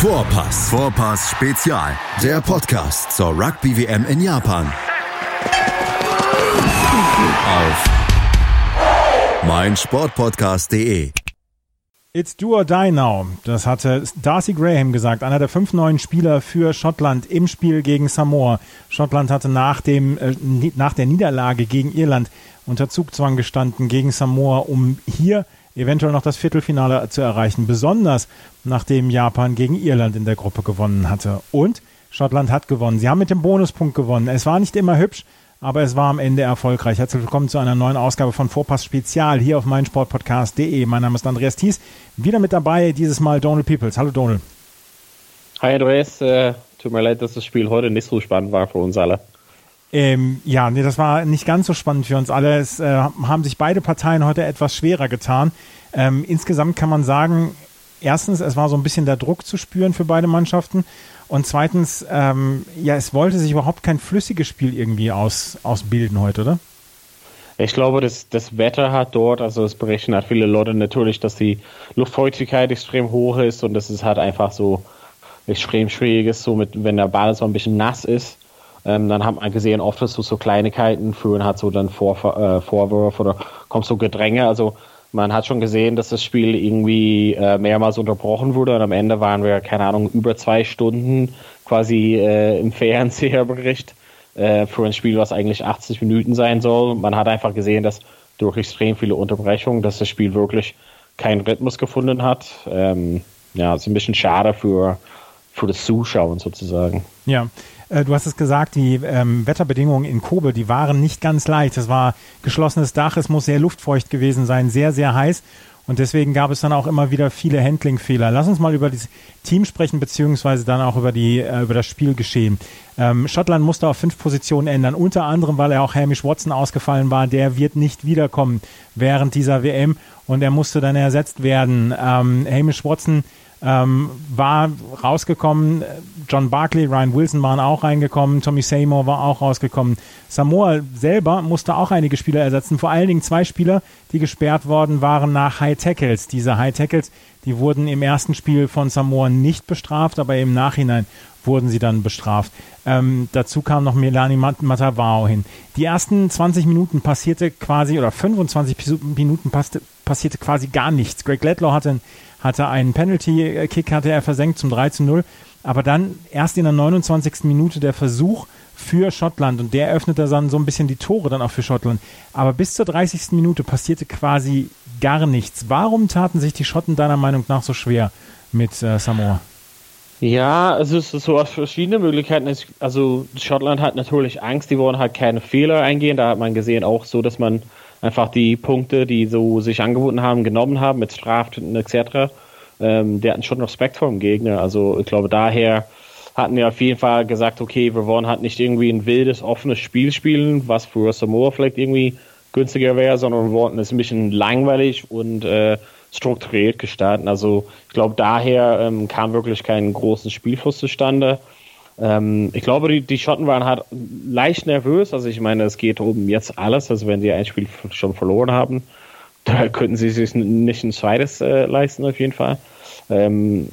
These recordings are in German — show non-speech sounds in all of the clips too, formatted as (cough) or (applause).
Vorpass. Vorpass Spezial. Der Podcast zur Rugby WM in Japan. Auf meinsportpodcast.de. It's do or die now. Das hatte Darcy Graham gesagt, einer der fünf neuen Spieler für Schottland im Spiel gegen Samoa. Schottland hatte nach, dem, äh, nach der Niederlage gegen Irland unter Zugzwang gestanden gegen Samoa, um hier eventuell noch das Viertelfinale zu erreichen, besonders nachdem Japan gegen Irland in der Gruppe gewonnen hatte. Und Schottland hat gewonnen. Sie haben mit dem Bonuspunkt gewonnen. Es war nicht immer hübsch, aber es war am Ende erfolgreich. Herzlich willkommen zu einer neuen Ausgabe von Vorpass Spezial hier auf meinsportpodcast.de. Mein Name ist Andreas Thies. Wieder mit dabei, dieses Mal Donald Peoples. Hallo Donald. Hi Andreas, äh, tut mir leid, dass das Spiel heute nicht so spannend war für uns alle. Ähm, ja, nee, das war nicht ganz so spannend für uns alle. Es äh, haben sich beide Parteien heute etwas schwerer getan. Ähm, insgesamt kann man sagen, erstens, es war so ein bisschen der Druck zu spüren für beide Mannschaften. Und zweitens, ähm, ja, es wollte sich überhaupt kein flüssiges Spiel irgendwie aus, ausbilden heute, oder? Ich glaube, das, das Wetter hat dort, also es berichten hat viele Leute natürlich, dass die Luftfeuchtigkeit extrem hoch ist und das ist halt einfach so extrem schwierig ist, so mit, wenn der Ball so ein bisschen nass ist ähm, dann hat man gesehen, oft ist so, so Kleinigkeiten führen hat so dann Vor, äh, Vorwürfe oder kommt so Gedränge. Also man hat schon gesehen, dass das Spiel irgendwie äh, mehrmals unterbrochen wurde und am Ende waren wir, keine Ahnung, über zwei Stunden quasi äh, im Fernseherbericht äh, für ein Spiel, was eigentlich 80 Minuten sein soll. Man hat einfach gesehen, dass durch extrem viele Unterbrechungen, dass das Spiel wirklich keinen Rhythmus gefunden hat. Ähm, ja, ist ein bisschen schade für, für das Zuschauen sozusagen. Ja, äh, du hast es gesagt, die ähm, Wetterbedingungen in Kobe, die waren nicht ganz leicht. Es war geschlossenes Dach, es muss sehr luftfeucht gewesen sein, sehr, sehr heiß. Und deswegen gab es dann auch immer wieder viele Handling-Fehler. Lass uns mal über das Team sprechen, beziehungsweise dann auch über, die, äh, über das Spielgeschehen. Ähm, Schottland musste auf fünf Positionen ändern, unter anderem, weil er auch Hamish Watson ausgefallen war. Der wird nicht wiederkommen während dieser WM und er musste dann ersetzt werden. Ähm, Hamish Watson ähm, war rausgekommen. John Barkley, Ryan Wilson waren auch reingekommen. Tommy Seymour war auch rausgekommen. Samoa selber musste auch einige Spieler ersetzen. Vor allen Dingen zwei Spieler, die gesperrt worden waren nach High Tackles. Diese High Tackles, die wurden im ersten Spiel von Samoa nicht bestraft, aber im Nachhinein wurden sie dann bestraft. Ähm, dazu kam noch Melanie Mat Matavao hin. Die ersten 20 Minuten passierte quasi, oder 25 Minuten passte, passierte quasi gar nichts. Greg Ledlow hatte ein hatte einen Penalty-Kick, hatte er versenkt zum 3 zu 0. Aber dann erst in der 29. Minute der Versuch für Schottland und der öffnete dann so ein bisschen die Tore dann auch für Schottland. Aber bis zur 30. Minute passierte quasi gar nichts. Warum taten sich die Schotten deiner Meinung nach so schwer mit äh, Samoa? Ja, also es ist so aus verschiedenen Möglichkeiten. Also Schottland hat natürlich Angst, die wollen halt keine Fehler eingehen. Da hat man gesehen auch so, dass man einfach die Punkte, die so sich angeboten haben, genommen haben mit Straftaten etc. Ähm, die hatten schon Respekt vor dem Gegner. Also ich glaube, daher hatten wir auf jeden Fall gesagt, okay, wir wollen halt nicht irgendwie ein wildes, offenes Spiel spielen, was für Samoa vielleicht irgendwie günstiger wäre, sondern wir wollten es ein bisschen langweilig und äh, strukturiert gestalten. Also ich glaube, daher ähm, kam wirklich kein großes Spielfluss zustande. Ähm, ich glaube, die, die Schotten waren halt leicht nervös. Also ich meine, es geht um jetzt alles. Also wenn sie ein Spiel schon verloren haben, (laughs) da könnten sie sich nicht ein zweites äh, leisten auf jeden Fall. Ähm,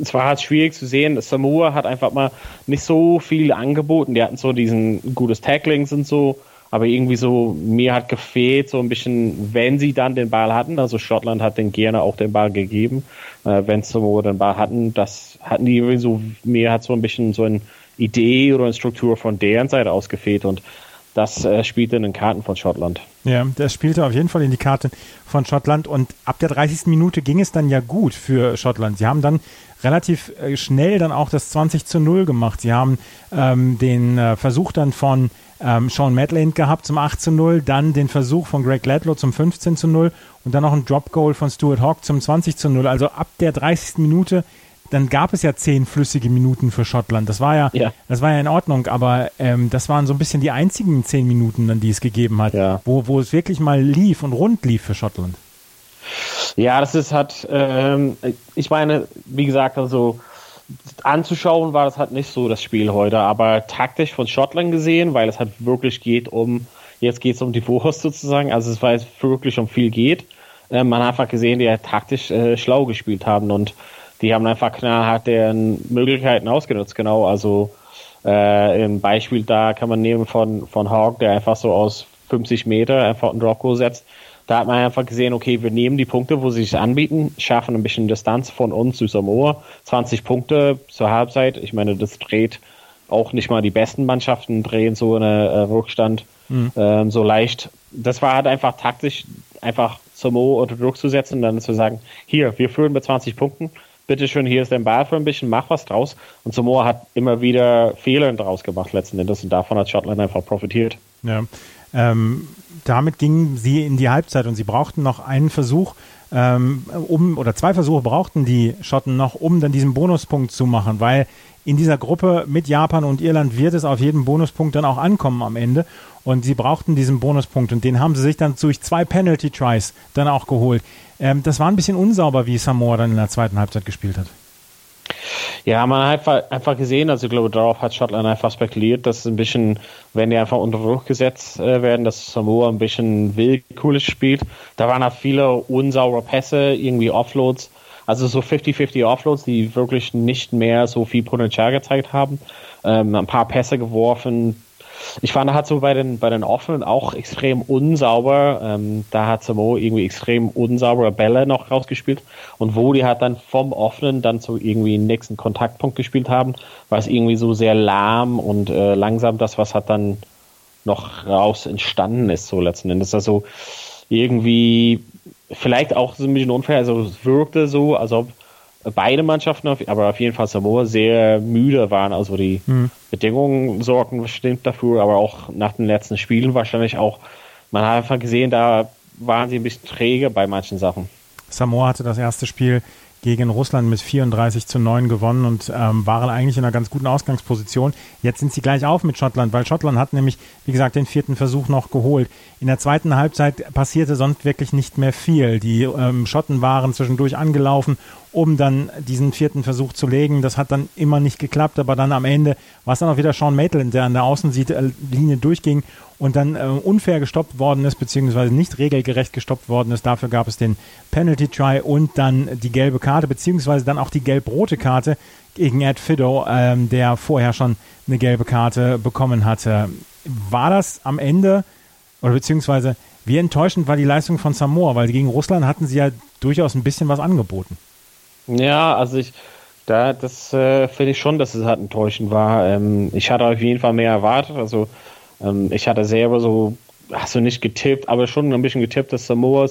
es war halt schwierig zu sehen. Samoa hat einfach mal nicht so viel angeboten. Die hatten so diesen gutes Tacklings und so, aber irgendwie so, mir hat gefehlt, so ein bisschen, wenn sie dann den Ball hatten, also Schottland hat den gerne auch den Ball gegeben, äh, wenn Samoa den Ball hatten, das hatten die irgendwie so, mir hat so ein bisschen so eine Idee oder eine Struktur von deren Seite aus gefehlt und das äh, spielte in den Karten von Schottland. Ja, das spielte auf jeden Fall in die Karten von Schottland und ab der 30. Minute ging es dann ja gut für Schottland. Sie haben dann relativ äh, schnell dann auch das 20 zu 0 gemacht. Sie haben ähm, den äh, Versuch dann von ähm, Sean Madland gehabt zum 8 zu 0, dann den Versuch von Greg Ladlow zum 15 zu 0 und dann noch ein Drop Goal von Stuart Hawk zum 20 zu 0. Also ab der 30. Minute dann gab es ja zehn flüssige Minuten für Schottland. Das war ja, ja. das war ja in Ordnung, aber ähm, das waren so ein bisschen die einzigen zehn Minuten, dann, die es gegeben hat, ja. wo, wo es wirklich mal lief und rund lief für Schottland. Ja, das ist halt, ähm, ich meine, wie gesagt, also anzuschauen war das halt nicht so das Spiel heute, aber taktisch von Schottland gesehen, weil es halt wirklich geht um, jetzt geht es um die Wurst sozusagen, also es war jetzt wirklich um viel geht. Äh, man hat einfach gesehen, die ja taktisch äh, schlau gespielt haben und die haben einfach knallhart deren Möglichkeiten ausgenutzt, genau. Also äh, im Beispiel da kann man nehmen von, von Hawk, der einfach so aus 50 Meter einfach einen Drop Goal setzt. Da hat man einfach gesehen, okay, wir nehmen die Punkte, wo sie sich anbieten, schaffen ein bisschen Distanz von uns zu Samoa. 20 Punkte zur Halbzeit. Ich meine, das dreht auch nicht mal die besten Mannschaften drehen so eine äh, Rückstand mhm. ähm, so leicht. Das war halt einfach taktisch, einfach Samoa unter Druck zu setzen und dann zu sagen, hier, wir führen mit 20 Punkten bitteschön, hier ist dein Ball für ein bisschen, mach was draus. Und Samoa hat immer wieder Fehler draus gemacht letzten Endes und davon hat Schottland einfach profitiert. Ja. Ähm, damit gingen sie in die Halbzeit und sie brauchten noch einen Versuch, ähm, um oder zwei Versuche brauchten die Schotten noch, um dann diesen Bonuspunkt zu machen, weil in dieser Gruppe mit Japan und Irland wird es auf jeden Bonuspunkt dann auch ankommen am Ende. Und sie brauchten diesen Bonuspunkt und den haben sie sich dann durch zwei Penalty Tries dann auch geholt. Ähm, das war ein bisschen unsauber, wie Samoa dann in der zweiten Halbzeit gespielt hat. Ja, man hat einfach gesehen, also ich glaube, darauf hat Schottland einfach spekuliert, dass ein bisschen, wenn die einfach unter Druck gesetzt äh, werden, dass Samoa ein bisschen willkürlich spielt. Da waren auch viele unsaure Pässe, irgendwie Offloads, also so 50-50 Offloads, die wirklich nicht mehr so viel Potenzial gezeigt haben. Ähm, ein paar Pässe geworfen, ich fand, er hat so bei den, bei den Offenen auch extrem unsauber. Ähm, da hat Samo irgendwie extrem unsaubere Bälle noch rausgespielt. Und wo die hat dann vom Offenen dann so irgendwie den nächsten Kontaktpunkt gespielt haben, war es irgendwie so sehr lahm und äh, langsam das, was hat dann noch raus entstanden ist, so letzten Endes. Also irgendwie vielleicht auch so ein bisschen unfair, also es wirkte so, als ob beide Mannschaften, aber auf jeden Fall Samoa sehr müde waren. Also die mhm. Bedingungen sorgten bestimmt dafür, aber auch nach den letzten Spielen wahrscheinlich auch. Man hat einfach gesehen, da waren sie ein bisschen träge bei manchen Sachen. Samoa hatte das erste Spiel gegen Russland mit 34 zu 9 gewonnen und ähm, waren eigentlich in einer ganz guten Ausgangsposition. Jetzt sind sie gleich auf mit Schottland, weil Schottland hat nämlich, wie gesagt, den vierten Versuch noch geholt. In der zweiten Halbzeit passierte sonst wirklich nicht mehr viel. Die ähm, Schotten waren zwischendurch angelaufen, um dann diesen vierten Versuch zu legen. Das hat dann immer nicht geklappt, aber dann am Ende war es dann auch wieder Sean Maitland, der an der Außenlinie durchging und dann äh, unfair gestoppt worden ist, beziehungsweise nicht regelgerecht gestoppt worden ist. Dafür gab es den Penalty Try und dann die gelbe Karte, beziehungsweise dann auch die gelb-rote Karte gegen Ed Fido, ähm, der vorher schon eine gelbe Karte bekommen hatte. War das am Ende, oder beziehungsweise wie enttäuschend war die Leistung von Samoa, weil gegen Russland hatten sie ja durchaus ein bisschen was angeboten. Ja, also ich, da, das äh, finde ich schon, dass es halt enttäuschend war. Ähm, ich hatte auf jeden Fall mehr erwartet. Also ähm, ich hatte selber so, hast du nicht getippt, aber schon ein bisschen getippt, dass Samoa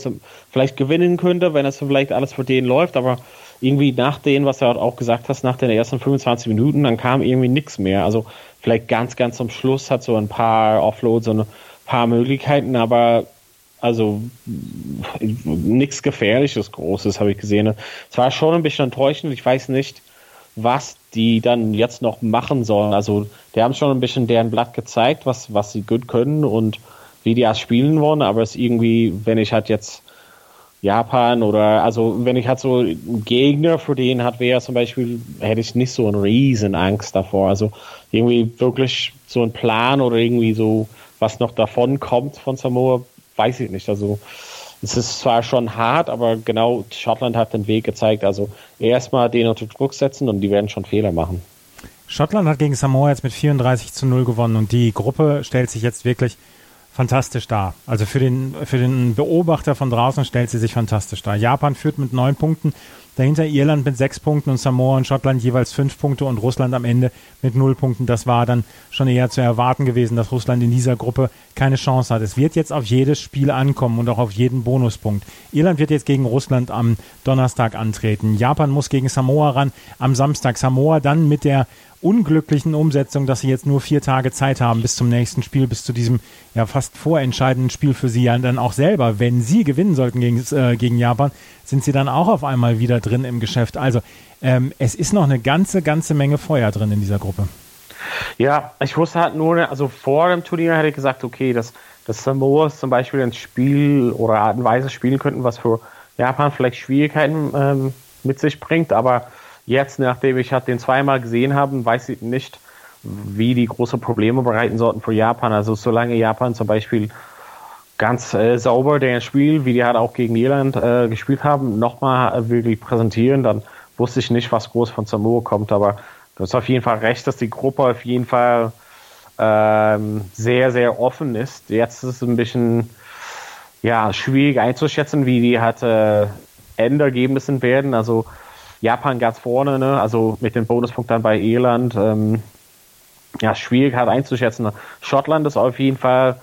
vielleicht gewinnen könnte, wenn es vielleicht alles für den läuft, aber irgendwie nach dem, was du auch gesagt hast, nach den ersten 25 Minuten, dann kam irgendwie nichts mehr. Also vielleicht ganz, ganz zum Schluss hat so ein paar Offloads und ein paar Möglichkeiten, aber also nichts Gefährliches, Großes habe ich gesehen. Es war schon ein bisschen enttäuschend. Ich weiß nicht, was die dann jetzt noch machen sollen. Also die haben schon ein bisschen deren Blatt gezeigt, was, was sie gut können und wie die erst spielen wollen, aber es irgendwie, wenn ich halt jetzt Japan oder also wenn ich halt so einen Gegner für den hat wäre zum Beispiel, hätte ich nicht so eine riesen Angst davor. Also irgendwie wirklich so ein Plan oder irgendwie so was noch davon kommt von Samoa, weiß ich nicht. Also es ist zwar schon hart, aber genau Schottland hat den Weg gezeigt. Also erstmal den unter Druck setzen und die werden schon Fehler machen. Schottland hat gegen Samoa jetzt mit 34 zu 0 gewonnen und die Gruppe stellt sich jetzt wirklich fantastisch dar. Also für den, für den Beobachter von draußen stellt sie sich fantastisch dar. Japan führt mit neun Punkten, dahinter Irland mit sechs Punkten und Samoa und Schottland jeweils fünf Punkte und Russland am Ende mit null Punkten. Das war dann schon eher zu erwarten gewesen, dass Russland in dieser Gruppe keine Chance hat. Es wird jetzt auf jedes Spiel ankommen und auch auf jeden Bonuspunkt. Irland wird jetzt gegen Russland am Donnerstag antreten. Japan muss gegen Samoa ran am Samstag. Samoa dann mit der unglücklichen Umsetzung, dass sie jetzt nur vier Tage Zeit haben bis zum nächsten Spiel, bis zu diesem ja fast vorentscheidenden Spiel für sie ja dann auch selber. Wenn sie gewinnen sollten gegen, äh, gegen Japan, sind sie dann auch auf einmal wieder drin im Geschäft. Also ähm, es ist noch eine ganze, ganze Menge Feuer drin in dieser Gruppe. Ja, ich wusste halt nur, also vor dem Turnier hätte ich gesagt, okay, dass, dass Samoas zum Beispiel ein Spiel oder Art und Weise spielen könnten, was für Japan vielleicht Schwierigkeiten ähm, mit sich bringt, aber Jetzt, nachdem ich halt den zweimal gesehen habe, weiß ich nicht, wie die große Probleme bereiten sollten für Japan. Also solange Japan zum Beispiel ganz äh, sauber der Spiel, wie die halt auch gegen Irland äh, gespielt haben, nochmal wirklich präsentieren, dann wusste ich nicht, was groß von Samoa kommt, aber du hast auf jeden Fall recht, dass die Gruppe auf jeden Fall ähm, sehr, sehr offen ist. Jetzt ist es ein bisschen ja, schwierig einzuschätzen, wie die halt äh, Endergebnisse werden. Also Japan ganz vorne, ne? also mit den Bonuspunkten bei Irland. Ähm, ja, schwierig halt einzuschätzen. Schottland ist auf jeden Fall,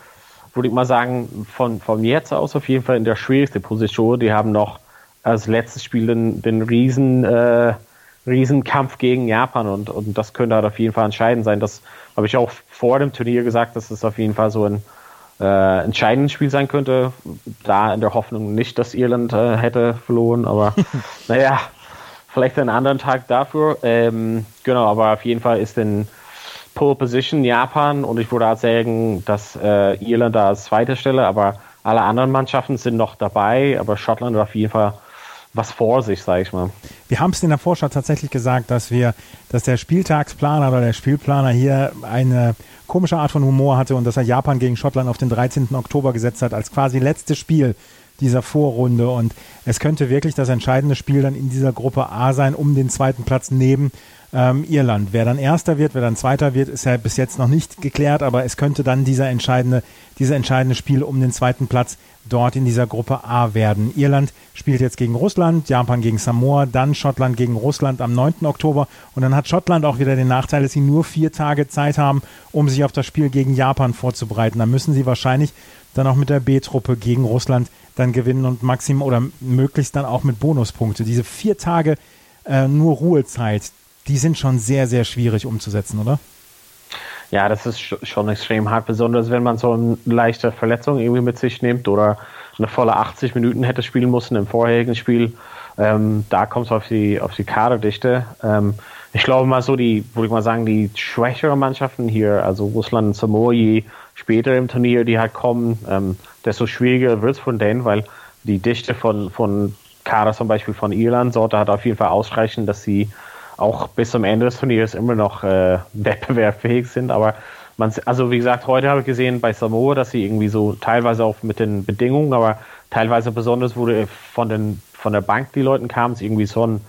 würde ich mal sagen, von, von jetzt aus auf jeden Fall in der schwierigsten Position. Die haben noch als letztes Spiel den, den riesen, äh, Riesenkampf gegen Japan und, und das könnte halt auf jeden Fall entscheidend sein. Das habe ich auch vor dem Turnier gesagt, dass es auf jeden Fall so ein äh, entscheidendes Spiel sein könnte. Da in der Hoffnung nicht, dass Irland äh, hätte verloren, aber (laughs) naja, vielleicht einen anderen Tag dafür. Ähm, genau, aber auf jeden Fall ist in Pole Position Japan und ich würde auch sagen, dass äh, Irland da als zweite Stelle, aber alle anderen Mannschaften sind noch dabei, aber Schottland auf jeden Fall was vor sich, sage ich mal. Wir haben es in der Vorschau tatsächlich gesagt, dass wir, dass der Spieltagsplaner oder der Spielplaner hier eine komische Art von Humor hatte und dass er Japan gegen Schottland auf den 13. Oktober gesetzt hat als quasi letztes Spiel dieser Vorrunde und es könnte wirklich das entscheidende Spiel dann in dieser Gruppe A sein, um den zweiten Platz neben ähm, Irland. Wer dann Erster wird, wer dann Zweiter wird, ist ja bis jetzt noch nicht geklärt, aber es könnte dann dieser entscheidende, dieser entscheidende Spiel um den zweiten Platz dort in dieser Gruppe A werden. Irland spielt jetzt gegen Russland, Japan gegen Samoa, dann Schottland gegen Russland am 9. Oktober und dann hat Schottland auch wieder den Nachteil, dass sie nur vier Tage Zeit haben, um sich auf das Spiel gegen Japan vorzubereiten. Da müssen sie wahrscheinlich dann auch mit der B-Truppe gegen Russland dann gewinnen und maximum oder möglichst dann auch mit Bonuspunkte. Diese vier Tage äh, nur Ruhezeit, die sind schon sehr, sehr schwierig umzusetzen, oder? Ja, das ist schon extrem hart, besonders wenn man so eine leichte Verletzung irgendwie mit sich nimmt oder eine volle 80 Minuten hätte spielen müssen im vorherigen Spiel. Ähm, da kommt es auf die, auf die Kaderdichte. Ähm, ich glaube mal so, die, würde ich mal sagen, die schwächeren Mannschaften hier, also Russland und Samoa, später im Turnier, die halt kommen, ähm, desto schwieriger wird es von denen, weil die Dichte von, von Kader zum Beispiel von Irland sollte halt auf jeden Fall ausreichen, dass sie auch bis zum Ende des Turniers immer noch äh, (laughs) wettbewerbsfähig sind. Aber man, also wie gesagt, heute habe ich gesehen bei Samoa, dass sie irgendwie so teilweise auch mit den Bedingungen, aber teilweise besonders wurde von den von der Bank die Leuten kamen, es irgendwie so ein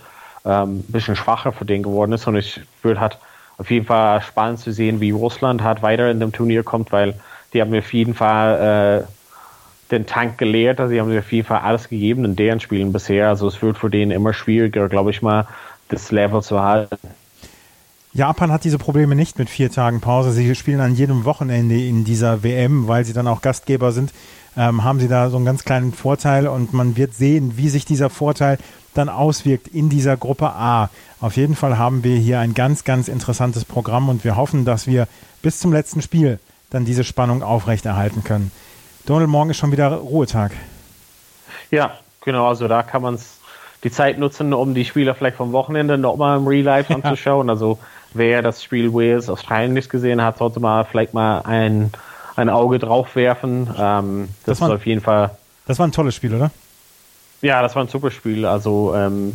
ähm, bisschen schwacher für den geworden ist. Und ich würde halt auf jeden Fall spannend zu sehen, wie Russland halt weiter in dem Turnier kommt, weil die haben auf jeden Fall äh, den Tank geleert, also sie haben auf jeden Fall alles gegeben in deren Spielen bisher. Also es wird für den immer schwieriger, glaube ich mal, das Level zu halten. Japan hat diese Probleme nicht mit vier Tagen Pause. Sie spielen an jedem Wochenende in dieser WM, weil sie dann auch Gastgeber sind. Ähm, haben sie da so einen ganz kleinen Vorteil und man wird sehen, wie sich dieser Vorteil dann auswirkt in dieser Gruppe A. Auf jeden Fall haben wir hier ein ganz, ganz interessantes Programm und wir hoffen, dass wir bis zum letzten Spiel dann diese Spannung aufrechterhalten können. Donald, morgen ist schon wieder Ruhetag. Ja, genau, also da kann man die Zeit nutzen, um die Spieler vielleicht vom Wochenende nochmal im Real Life anzuschauen. Also wer das Spiel Wales Australien nicht gesehen hat, sollte mal vielleicht mal ein, ein Auge drauf werfen. Ähm, das, das war, ist auf jeden Fall. Das war ein tolles Spiel, oder? Ja, das war ein super Spiel. Also ähm,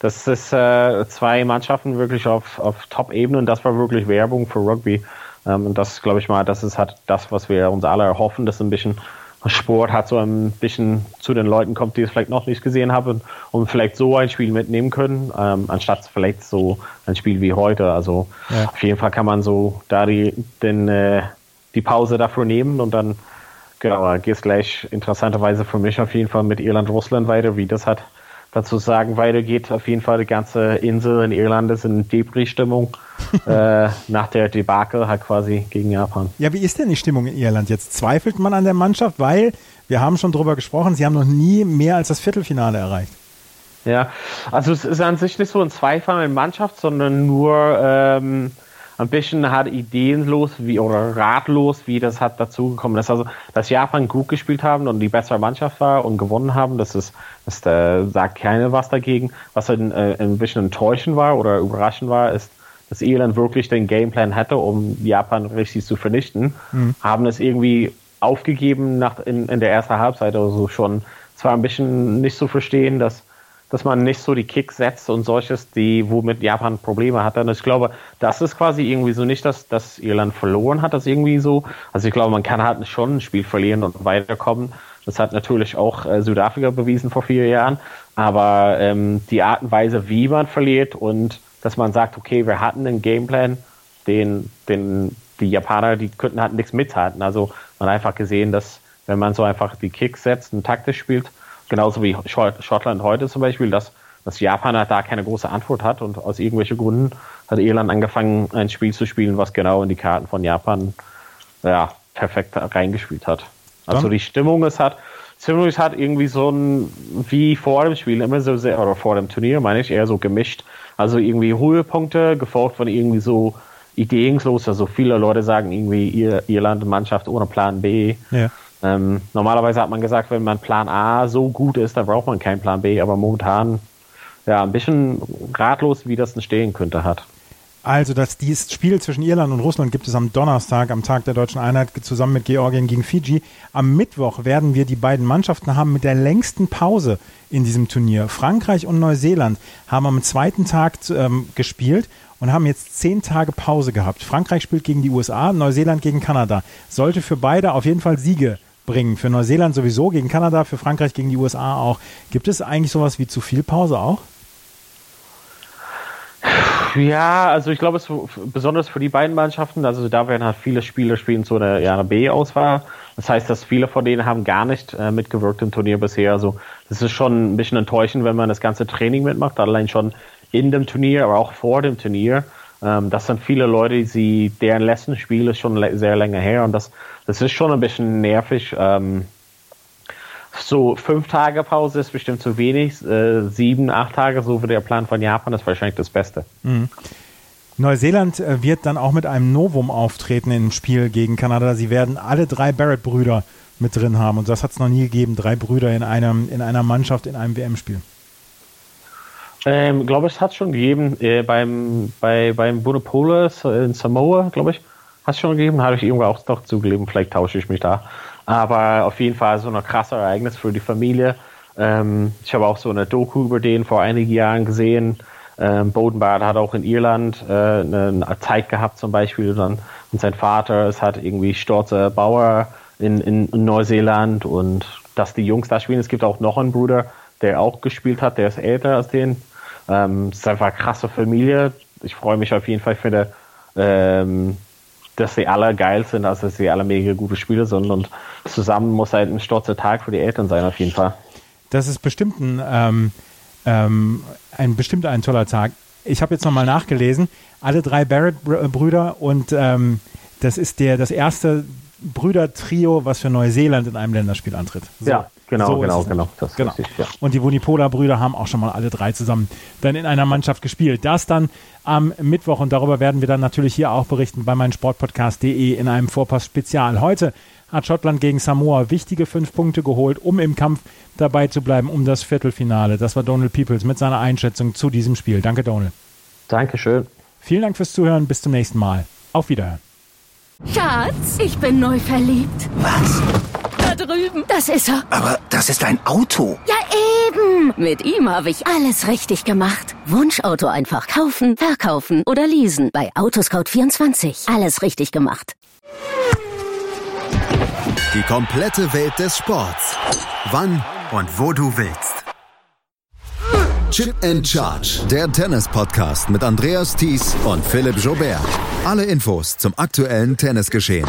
das ist äh, zwei Mannschaften wirklich auf, auf Top-Ebene und das war wirklich Werbung für Rugby. Ähm, und das, glaube ich mal, das ist halt das, was wir uns alle erhoffen, dass ein bisschen Sport hat so ein bisschen zu den Leuten kommt, die es vielleicht noch nicht gesehen haben und vielleicht so ein Spiel mitnehmen können, ähm, anstatt vielleicht so ein Spiel wie heute. Also ja. auf jeden Fall kann man so da die, den, äh, die Pause dafür nehmen und dann genau, geht es gleich interessanterweise für mich auf jeden Fall mit Irland-Russland weiter, wie das hat dazu sagen, weitergeht. Auf jeden Fall die ganze Insel in Irland ist in Debris-Stimmung (laughs) äh, nach der Debakel halt quasi gegen Japan. Ja, wie ist denn die Stimmung in Irland jetzt? Zweifelt man an der Mannschaft, weil wir haben schon drüber gesprochen, sie haben noch nie mehr als das Viertelfinale erreicht. Ja, also es ist an sich nicht so ein Zweifel an der Mannschaft, sondern nur ähm, ein bisschen halt ideenlos wie oder ratlos, wie das hat dazugekommen ist. Also, dass Japan gut gespielt haben und die bessere Mannschaft war und gewonnen haben, das ist, das äh, sagt keiner was dagegen. Was ein, äh, ein bisschen enttäuschend war oder überraschend war, ist, dass Irland wirklich den Gameplan hatte, um Japan richtig zu vernichten, mhm. haben es irgendwie aufgegeben nach in, in der ersten Halbzeit oder so schon. Zwar ein bisschen nicht zu verstehen, dass dass man nicht so die Kicks setzt und solches, die, womit Japan Probleme hat. Und ich glaube, das ist quasi irgendwie so nicht, dass, dass Irland verloren hat, das irgendwie so. Also ich glaube, man kann halt schon ein Spiel verlieren und weiterkommen. Das hat natürlich auch äh, Südafrika bewiesen vor vier Jahren. Aber ähm, die Art und Weise, wie man verliert und dass man sagt, okay, wir hatten einen Gameplan, den, den die Japaner, die könnten halt nichts mithalten. Also man hat einfach gesehen, dass wenn man so einfach die Kicks setzt und taktisch spielt, genauso wie Schottland heute zum Beispiel, dass, dass Japan halt da keine große Antwort hat und aus irgendwelchen Gründen hat Irland angefangen, ein Spiel zu spielen, was genau in die Karten von Japan ja, perfekt reingespielt hat. Also die Stimmung ist halt, Stimmung ist halt irgendwie so ein, wie vor dem Spiel, immer so sehr, oder vor dem Turnier, meine ich, eher so gemischt. Also irgendwie Höhepunkte, gefolgt von irgendwie so ideenlos. Also viele Leute sagen irgendwie, ihr, Irland Mannschaft ohne Plan B. Ja. Ähm, normalerweise hat man gesagt, wenn man Plan A so gut ist, dann braucht man keinen Plan B, aber momentan ja ein bisschen ratlos, wie das entstehen könnte, hat. Also, dass dieses Spiel zwischen Irland und Russland gibt es am Donnerstag, am Tag der deutschen Einheit, zusammen mit Georgien gegen Fiji. Am Mittwoch werden wir die beiden Mannschaften haben mit der längsten Pause in diesem Turnier. Frankreich und Neuseeland haben am zweiten Tag ähm, gespielt und haben jetzt zehn Tage Pause gehabt. Frankreich spielt gegen die USA, Neuseeland gegen Kanada. Sollte für beide auf jeden Fall Siege bringen. Für Neuseeland sowieso, gegen Kanada, für Frankreich gegen die USA auch. Gibt es eigentlich sowas wie zu viel Pause auch? Ja, also ich glaube, es besonders für die beiden Mannschaften, also da werden halt viele Spieler spielen zu einer, ja, einer B-Auswahl. Das heißt, dass viele von denen haben gar nicht äh, mitgewirkt im Turnier bisher. Also das ist schon ein bisschen enttäuschend, wenn man das ganze Training mitmacht, allein schon in dem Turnier, aber auch vor dem Turnier. Ähm, das sind viele Leute, die, deren letzten Spiel ist schon sehr länger her und das, das ist schon ein bisschen nervig. Ähm, so fünf Tage Pause ist bestimmt zu wenig. Äh, sieben, acht Tage, so wie der Plan von Japan, ist wahrscheinlich das Beste. Mhm. Neuseeland äh, wird dann auch mit einem Novum auftreten im Spiel gegen Kanada. Sie werden alle drei Barrett-Brüder mit drin haben. Und das hat es noch nie gegeben. Drei Brüder in, einem, in einer Mannschaft in einem WM-Spiel. Ähm, glaube ich, es hat schon gegeben äh, beim bei beim Budopolis in Samoa, glaube ich, hat es schon gegeben. Habe ich irgendwo auch doch zugegeben. Vielleicht tausche ich mich da. Aber auf jeden Fall so ein krasses Ereignis für die Familie. Ähm, ich habe auch so eine Doku über den vor einigen Jahren gesehen. Ähm, Bodenbart hat auch in Irland äh, eine, Zeit gehabt zum Beispiel. Dann, und sein Vater ist halt irgendwie stolzer Bauer in, in, in Neuseeland und dass die Jungs da spielen. Es gibt auch noch einen Bruder, der auch gespielt hat, der ist älter als den. Ähm, es ist einfach eine krasse Familie. Ich freue mich auf jeden Fall für die, ähm, dass sie alle geil sind, also dass sie alle mega gute Spieler sind und zusammen muss halt ein stolzer Tag für die Eltern sein, auf jeden Fall. Das ist bestimmt ein, ähm, ähm, ein bestimmt ein toller Tag. Ich habe jetzt nochmal nachgelesen, alle drei Barrett-Brüder und ähm, das ist der, das erste Brüder-Trio, was für Neuseeland in einem Länderspiel antritt. So. Ja, genau, so genau, genau. Das genau. Richtig, ja. Und die Vunipola-Brüder haben auch schon mal alle drei zusammen dann in einer Mannschaft gespielt. Das dann am Mittwoch und darüber werden wir dann natürlich hier auch berichten bei meinsportpodcast.de in einem Vorpass-Spezial. Heute hat Schottland gegen Samoa wichtige fünf Punkte geholt, um im Kampf dabei zu bleiben um das Viertelfinale. Das war Donald Peoples mit seiner Einschätzung zu diesem Spiel. Danke, Donald. Dankeschön. Vielen Dank fürs Zuhören. Bis zum nächsten Mal. Auf Wiederhören. Schatz, ich bin neu verliebt. Was? Drüben. Das ist er. Aber das ist ein Auto. Ja, eben. Mit ihm habe ich alles richtig gemacht. Wunschauto einfach kaufen, verkaufen oder leasen. Bei Autoscout24. Alles richtig gemacht. Die komplette Welt des Sports. Wann und wo du willst. Chip and Charge. Der Tennis-Podcast mit Andreas Thies und Philipp Jobert. Alle Infos zum aktuellen Tennisgeschehen.